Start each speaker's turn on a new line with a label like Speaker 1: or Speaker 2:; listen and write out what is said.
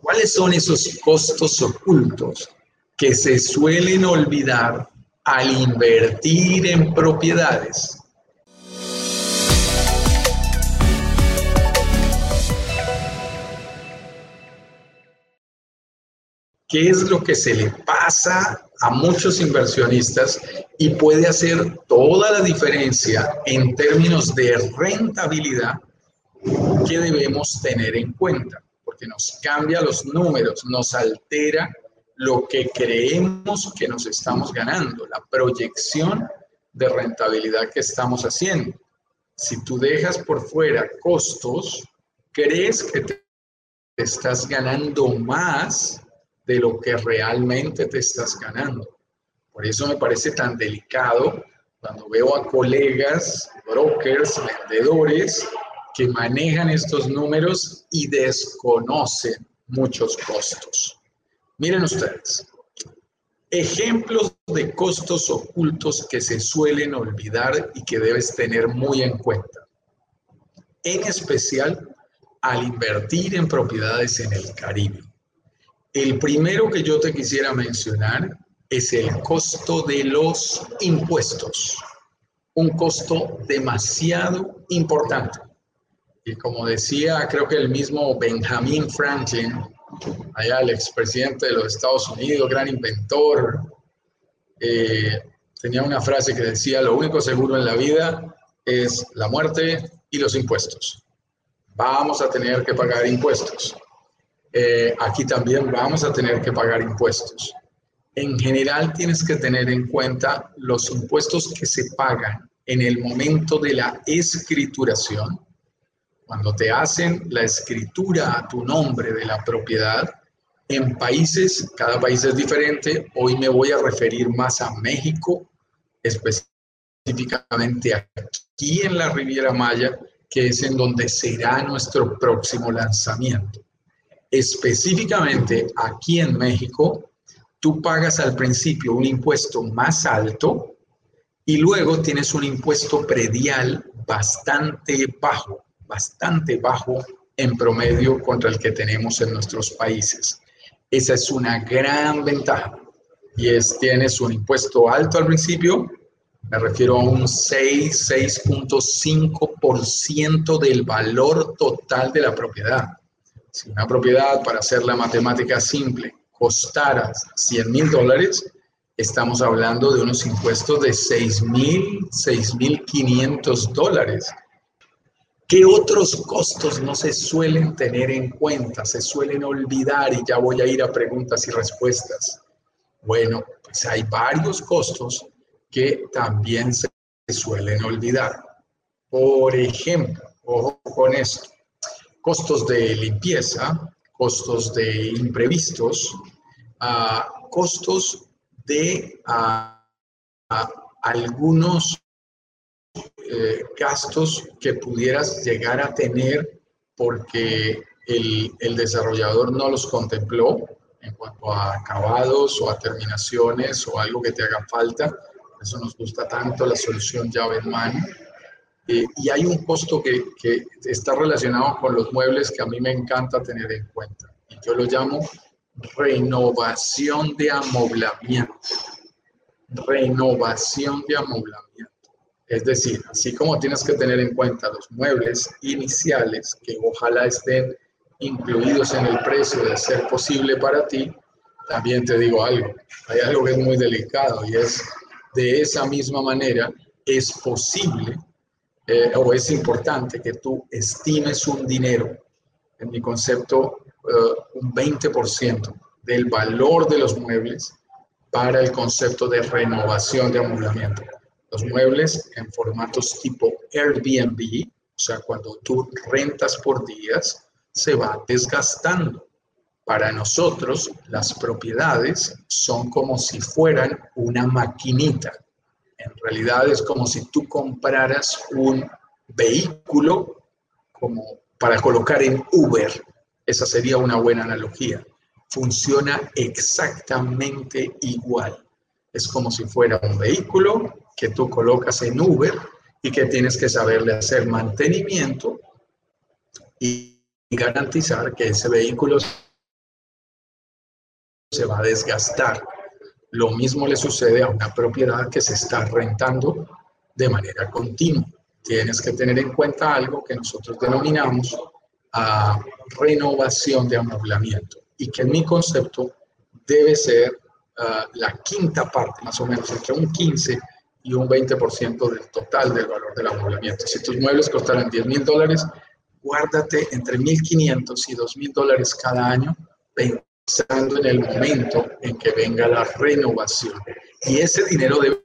Speaker 1: ¿Cuáles son esos costos ocultos que se suelen olvidar al invertir en propiedades? ¿Qué es lo que se le pasa a muchos inversionistas y puede hacer toda la diferencia en términos de rentabilidad que debemos tener en cuenta? Porque nos cambia los números, nos altera lo que creemos que nos estamos ganando, la proyección de rentabilidad que estamos haciendo. Si tú dejas por fuera costos, crees que te estás ganando más de lo que realmente te estás ganando. Por eso me parece tan delicado cuando veo a colegas, brokers, vendedores que manejan estos números y desconocen muchos costos. Miren ustedes, ejemplos de costos ocultos que se suelen olvidar y que debes tener muy en cuenta. En especial al invertir en propiedades en el Caribe. El primero que yo te quisiera mencionar es el costo de los impuestos, un costo demasiado importante. Y como decía, creo que el mismo Benjamin Franklin, allá el expresidente de los Estados Unidos, gran inventor, eh, tenía una frase que decía, lo único seguro en la vida es la muerte y los impuestos. Vamos a tener que pagar impuestos. Eh, aquí también vamos a tener que pagar impuestos. En general tienes que tener en cuenta los impuestos que se pagan en el momento de la escrituración. Cuando te hacen la escritura a tu nombre de la propiedad, en países, cada país es diferente. Hoy me voy a referir más a México, específicamente aquí en la Riviera Maya, que es en donde será nuestro próximo lanzamiento específicamente aquí en México, tú pagas al principio un impuesto más alto y luego tienes un impuesto predial bastante bajo, bastante bajo en promedio contra el que tenemos en nuestros países. Esa es una gran ventaja y es tienes un impuesto alto al principio, me refiero a un 6, 6.5% del valor total de la propiedad. Si una propiedad, para hacer la matemática simple, costara 100 mil dólares, estamos hablando de unos impuestos de 6 mil, 6 mil 500 dólares. ¿Qué otros costos no se suelen tener en cuenta, se suelen olvidar? Y ya voy a ir a preguntas y respuestas. Bueno, pues hay varios costos que también se suelen olvidar. Por ejemplo, ojo con esto, costos de limpieza, costos de imprevistos, uh, costos de uh, uh, algunos eh, gastos que pudieras llegar a tener porque el, el, desarrollador no los contempló en cuanto a acabados o a terminaciones o algo que te haga falta. Eso nos gusta tanto, la solución llave en mano. Eh, y hay un costo que, que, está relacionado con los muebles que a mí me encanta tener en cuenta. Y yo lo llamo renovación de amoblamiento. Renovación de amoblamiento. Es decir, así como tienes que tener en cuenta los muebles iniciales, que ojalá estén incluidos en el precio de ser posible para ti, también te digo algo. Hay algo que es muy delicado y es de esa misma manera es posible eh, o es importante que tú estimes un dinero, en mi concepto, uh, un 20% del valor de los muebles para el concepto de renovación de amoblamiento. Los muebles en formatos tipo Airbnb, o sea, cuando tú rentas por días, se va desgastando. Para nosotros, las propiedades son como si fueran una maquinita en realidad es como si tú compraras un vehículo como para colocar en Uber. Esa sería una buena analogía. Funciona exactamente igual. Es como si fuera un vehículo que tú colocas en Uber y que tienes que saberle hacer mantenimiento y garantizar que ese vehículo se va a desgastar. Lo mismo le sucede a una propiedad que se está rentando de manera continua. Tienes que tener en cuenta algo que nosotros denominamos a renovación de amoblamiento y que en mi concepto debe ser ah, la quinta parte, más o menos, entre un 15 y un 20% del total del valor del amoblamiento. Si tus muebles costaran 10 mil dólares, guárdate entre 1.500 y 2.000 dólares cada año pensando en el momento en que venga la renovación. Y ese dinero debe